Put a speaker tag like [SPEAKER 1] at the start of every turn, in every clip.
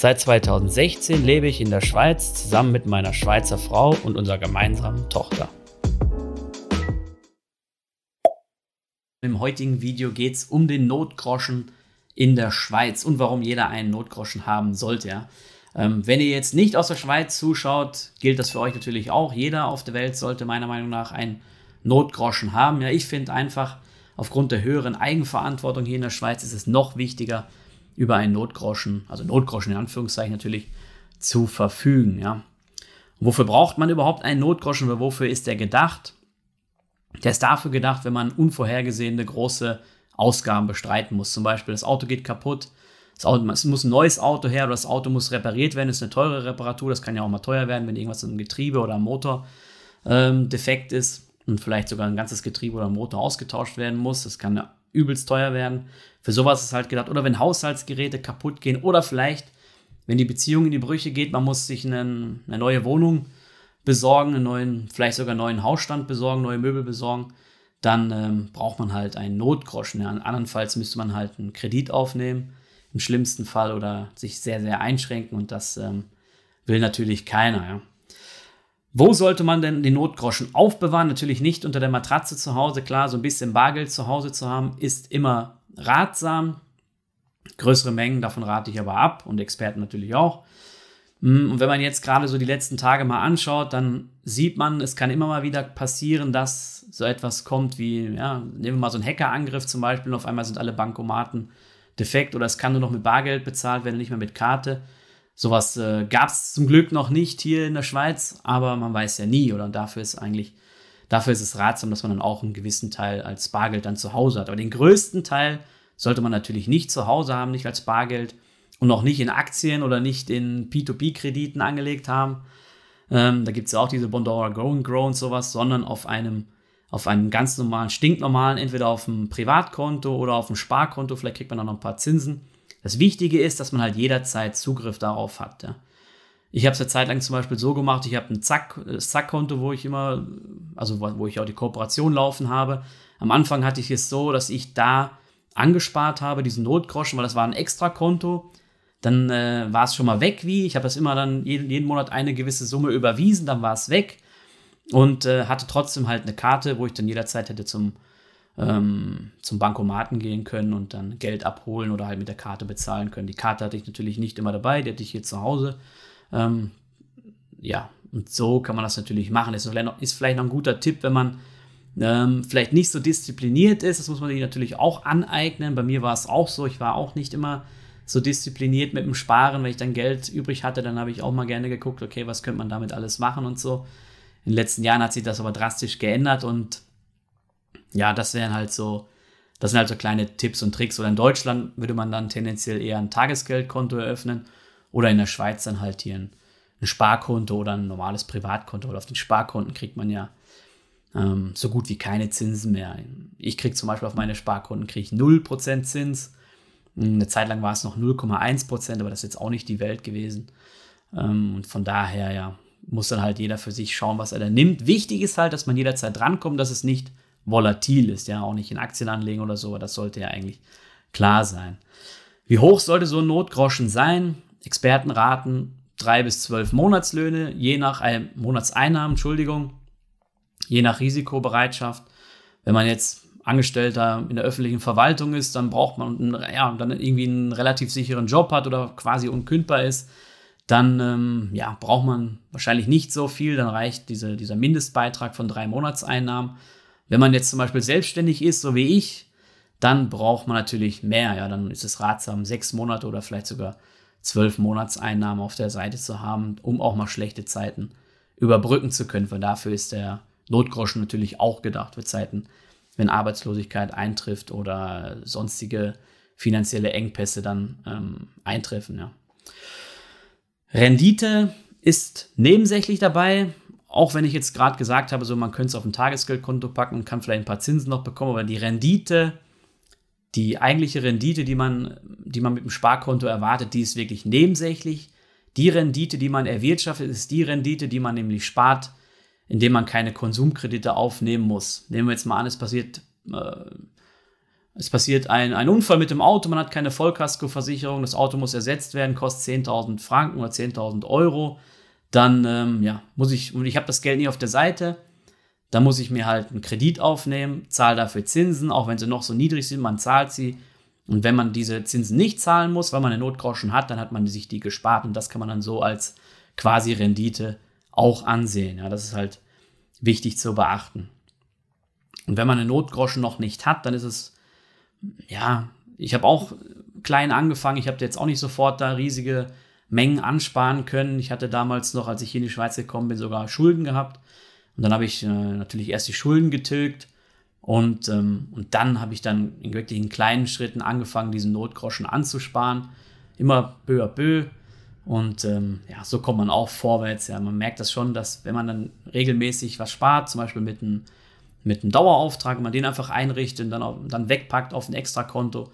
[SPEAKER 1] Seit 2016 lebe ich in der Schweiz zusammen mit meiner Schweizer Frau und unserer gemeinsamen Tochter. Im heutigen Video geht es um den Notgroschen in der Schweiz und warum jeder einen Notgroschen haben sollte. Ja. Ähm, wenn ihr jetzt nicht aus der Schweiz zuschaut, gilt das für euch natürlich auch. Jeder auf der Welt sollte meiner Meinung nach einen Notgroschen haben. Ja, ich finde einfach, aufgrund der höheren Eigenverantwortung hier in der Schweiz ist es noch wichtiger, über einen Notgroschen, also Notgroschen in Anführungszeichen natürlich, zu verfügen. Ja. wofür braucht man überhaupt einen Notgroschen oder wofür ist der gedacht? Der ist dafür gedacht, wenn man unvorhergesehene große Ausgaben bestreiten muss. Zum Beispiel das Auto geht kaputt, das Auto, es muss ein neues Auto her oder das Auto muss repariert werden. Das ist eine teure Reparatur. Das kann ja auch mal teuer werden, wenn irgendwas im Getriebe oder am Motor ähm, defekt ist und vielleicht sogar ein ganzes Getriebe oder Motor ausgetauscht werden muss. Das kann ja übelst teuer werden. Für sowas ist halt gedacht. Oder wenn Haushaltsgeräte kaputt gehen oder vielleicht, wenn die Beziehung in die Brüche geht, man muss sich einen, eine neue Wohnung besorgen, einen neuen, vielleicht sogar einen neuen Hausstand besorgen, neue Möbel besorgen, dann ähm, braucht man halt einen Notgroschen. Ja. Andernfalls müsste man halt einen Kredit aufnehmen im schlimmsten Fall oder sich sehr, sehr einschränken und das ähm, will natürlich keiner. Ja. Wo sollte man denn den Notgroschen aufbewahren? Natürlich nicht unter der Matratze zu Hause. Klar, so ein bisschen Bargeld zu Hause zu haben, ist immer ratsam. Größere Mengen, davon rate ich aber ab und Experten natürlich auch. Mm, und wenn man jetzt gerade so die letzten Tage mal anschaut, dann sieht man, es kann immer mal wieder passieren, dass so etwas kommt wie, ja, nehmen wir mal so einen Hackerangriff zum Beispiel und auf einmal sind alle Bankomaten defekt oder es kann nur noch mit Bargeld bezahlt werden, nicht mehr mit Karte. Sowas äh, gab es zum Glück noch nicht hier in der Schweiz, aber man weiß ja nie oder dafür ist eigentlich, dafür ist es ratsam, dass man dann auch einen gewissen Teil als Bargeld dann zu Hause hat. Aber den größten Teil sollte man natürlich nicht zu Hause haben, nicht als Bargeld und auch nicht in Aktien oder nicht in P2P-Krediten angelegt haben. Ähm, da gibt es ja auch diese Bondora Grow and Grow und sowas, sondern auf einem auf einem ganz normalen, stinknormalen, entweder auf dem Privatkonto oder auf dem Sparkonto, vielleicht kriegt man auch noch ein paar Zinsen. Das Wichtige ist, dass man halt jederzeit Zugriff darauf hat. Ja. Ich habe es eine Zeit lang zum Beispiel so gemacht, ich habe ein Zack-Konto, wo ich immer, also wo ich auch die Kooperation laufen habe. Am Anfang hatte ich es so, dass ich da angespart habe, diesen Notgroschen, weil das war ein Extrakonto. Dann äh, war es schon mal weg wie. Ich habe das immer dann jeden, jeden Monat eine gewisse Summe überwiesen, dann war es weg und äh, hatte trotzdem halt eine Karte, wo ich dann jederzeit hätte zum, ähm, zum Bankomaten gehen können und dann Geld abholen oder halt mit der Karte bezahlen können. Die Karte hatte ich natürlich nicht immer dabei, die hatte ich hier zu Hause. Ähm, ja, und so kann man das natürlich machen. Ist vielleicht noch, ist vielleicht noch ein guter Tipp, wenn man ähm, vielleicht nicht so diszipliniert ist. Das muss man sich natürlich auch aneignen. Bei mir war es auch so. Ich war auch nicht immer so diszipliniert mit dem Sparen. Wenn ich dann Geld übrig hatte, dann habe ich auch mal gerne geguckt, okay, was könnte man damit alles machen und so. In den letzten Jahren hat sich das aber drastisch geändert und ja, das wären halt so, das sind halt so kleine Tipps und Tricks. Oder in Deutschland würde man dann tendenziell eher ein Tagesgeldkonto eröffnen oder in der Schweiz dann halt hier ein, ein Sparkonto oder ein normales Privatkonto. Oder auf den Sparkonten kriegt man ja ähm, so gut wie keine Zinsen mehr. Ich kriege zum Beispiel auf meine Sparkonten kriege ich 0% Zins. Eine Zeit lang war es noch 0,1%, aber das ist jetzt auch nicht die Welt gewesen. Ähm, und von daher, ja, muss dann halt jeder für sich schauen, was er da nimmt. Wichtig ist halt, dass man jederzeit drankommt, dass es nicht volatil ist, ja, auch nicht in Aktien anlegen oder so, das sollte ja eigentlich klar sein. Wie hoch sollte so ein Notgroschen sein? Experten raten drei bis zwölf Monatslöhne, je nach äh, Monatseinnahmen, Entschuldigung, je nach Risikobereitschaft. Wenn man jetzt Angestellter in der öffentlichen Verwaltung ist, dann braucht man ja, dann irgendwie einen relativ sicheren Job hat oder quasi unkündbar ist, dann ähm, ja, braucht man wahrscheinlich nicht so viel, dann reicht diese, dieser Mindestbeitrag von drei Monatseinnahmen. Wenn man jetzt zum Beispiel selbstständig ist, so wie ich, dann braucht man natürlich mehr. Ja, dann ist es ratsam, sechs Monate oder vielleicht sogar zwölf Monatseinnahmen auf der Seite zu haben, um auch mal schlechte Zeiten überbrücken zu können. Weil dafür ist der Notgroschen natürlich auch gedacht für Zeiten, wenn Arbeitslosigkeit eintrifft oder sonstige finanzielle Engpässe dann ähm, eintreffen. Ja. Rendite ist nebensächlich dabei, auch wenn ich jetzt gerade gesagt habe, so man könnte es auf ein Tagesgeldkonto packen und kann vielleicht ein paar Zinsen noch bekommen, aber die Rendite, die eigentliche Rendite, die man, die man mit dem Sparkonto erwartet, die ist wirklich nebensächlich. Die Rendite, die man erwirtschaftet, ist die Rendite, die man nämlich spart, indem man keine Konsumkredite aufnehmen muss. Nehmen wir jetzt mal an, es passiert, äh, es passiert ein, ein Unfall mit dem Auto, man hat keine Vollkaskoversicherung, das Auto muss ersetzt werden, kostet 10.000 Franken oder 10.000 Euro. Dann ähm, ja, muss ich, und ich habe das Geld nie auf der Seite, dann muss ich mir halt einen Kredit aufnehmen, zahle dafür Zinsen, auch wenn sie noch so niedrig sind, man zahlt sie. Und wenn man diese Zinsen nicht zahlen muss, weil man eine Notgroschen hat, dann hat man sich die gespart und das kann man dann so als quasi Rendite auch ansehen. Ja, das ist halt wichtig zu beachten. Und wenn man eine Notgroschen noch nicht hat, dann ist es, ja, ich habe auch klein angefangen. Ich habe jetzt auch nicht sofort da riesige Mengen ansparen können. Ich hatte damals noch, als ich hier in die Schweiz gekommen bin, sogar Schulden gehabt. Und dann habe ich äh, natürlich erst die Schulden getilgt und, ähm, und dann habe ich dann in wirklich in kleinen Schritten angefangen, diesen Notgroschen anzusparen. Immer peu à peu. Und ähm, ja, so kommt man auch vorwärts. Ja, man merkt das schon, dass wenn man dann regelmäßig was spart, zum Beispiel mit einem, mit Dauerauftrag, wenn man den einfach einrichtet und dann, dann wegpackt auf ein Extrakonto,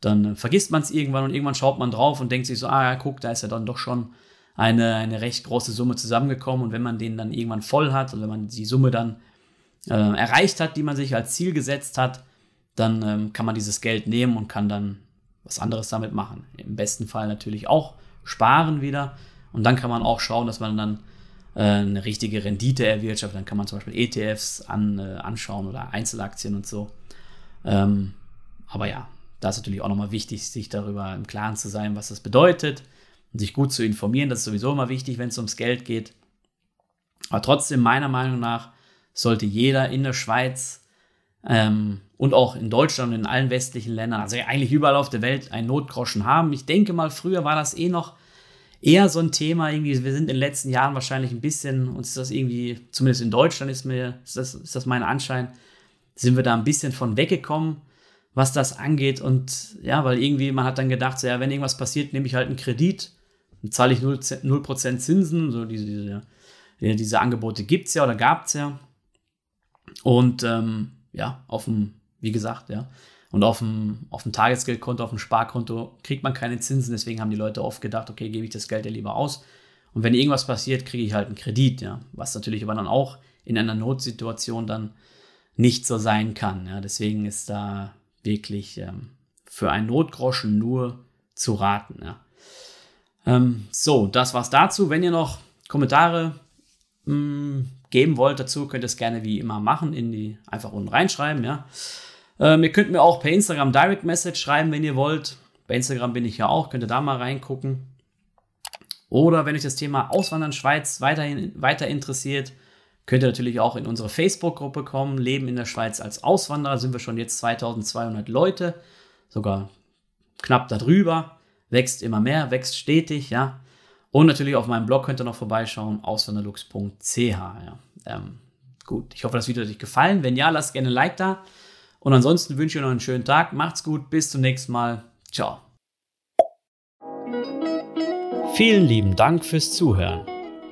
[SPEAKER 1] dann vergisst man es irgendwann und irgendwann schaut man drauf und denkt sich so, ah guck, da ist ja dann doch schon eine, eine recht große Summe zusammengekommen. Und wenn man den dann irgendwann voll hat und wenn man die Summe dann äh, erreicht hat, die man sich als Ziel gesetzt hat, dann ähm, kann man dieses Geld nehmen und kann dann was anderes damit machen. Im besten Fall natürlich auch sparen wieder. Und dann kann man auch schauen, dass man dann äh, eine richtige Rendite erwirtschaftet. Dann kann man zum Beispiel ETFs an, äh, anschauen oder Einzelaktien und so. Ähm, aber ja, da ist natürlich auch nochmal wichtig, sich darüber im Klaren zu sein, was das bedeutet und sich gut zu informieren. Das ist sowieso immer wichtig, wenn es ums Geld geht. Aber trotzdem, meiner Meinung nach, sollte jeder in der Schweiz ähm, und auch in Deutschland und in allen westlichen Ländern, also eigentlich überall auf der Welt, einen Notgroschen haben. Ich denke mal, früher war das eh noch eher so ein Thema. Irgendwie, wir sind in den letzten Jahren wahrscheinlich ein bisschen, uns ist das irgendwie, zumindest in Deutschland ist mir, ist das, ist das mein Anschein, sind wir da ein bisschen von weggekommen, was das angeht. Und ja, weil irgendwie, man hat dann gedacht, so, ja, wenn irgendwas passiert, nehme ich halt einen Kredit, dann zahle ich 0%, 0 Zinsen, so diese, diese, diese Angebote gibt es ja oder gab es ja. Und ähm, ja, auf dem, wie gesagt, ja. Und auf dem, auf dem Tagesgeldkonto, auf dem Sparkonto kriegt man keine Zinsen. Deswegen haben die Leute oft gedacht, okay, gebe ich das Geld ja lieber aus. Und wenn irgendwas passiert, kriege ich halt einen Kredit, ja. Was natürlich aber dann auch in einer Notsituation dann nicht so sein kann. Ja. Deswegen ist da wirklich ähm, für einen Notgroschen nur zu raten. Ja. Ähm, so, das war's dazu. Wenn ihr noch Kommentare mh, hm, geben wollt dazu, könnt ihr es gerne wie immer machen, in die einfach unten reinschreiben, ja. Ähm, ihr könnt mir auch per Instagram Direct Message schreiben, wenn ihr wollt. Bei Instagram bin ich ja auch, könnt ihr da mal reingucken. Oder wenn euch das Thema Auswandern Schweiz weiterhin weiter interessiert, könnt ihr natürlich auch in unsere Facebook-Gruppe kommen. Leben in der Schweiz als Auswanderer sind wir schon jetzt 2200 Leute, sogar knapp darüber. Wächst immer mehr, wächst stetig, ja. Und natürlich auf meinem Blog könnt ihr noch vorbeischauen, auswanderlux.ch. Ja. Ähm, gut, ich hoffe, das Video hat euch gefallen. Wenn ja, lasst gerne ein Like da. Und ansonsten wünsche ich euch noch einen schönen Tag. Macht's gut, bis zum nächsten Mal. Ciao.
[SPEAKER 2] Vielen lieben Dank fürs Zuhören.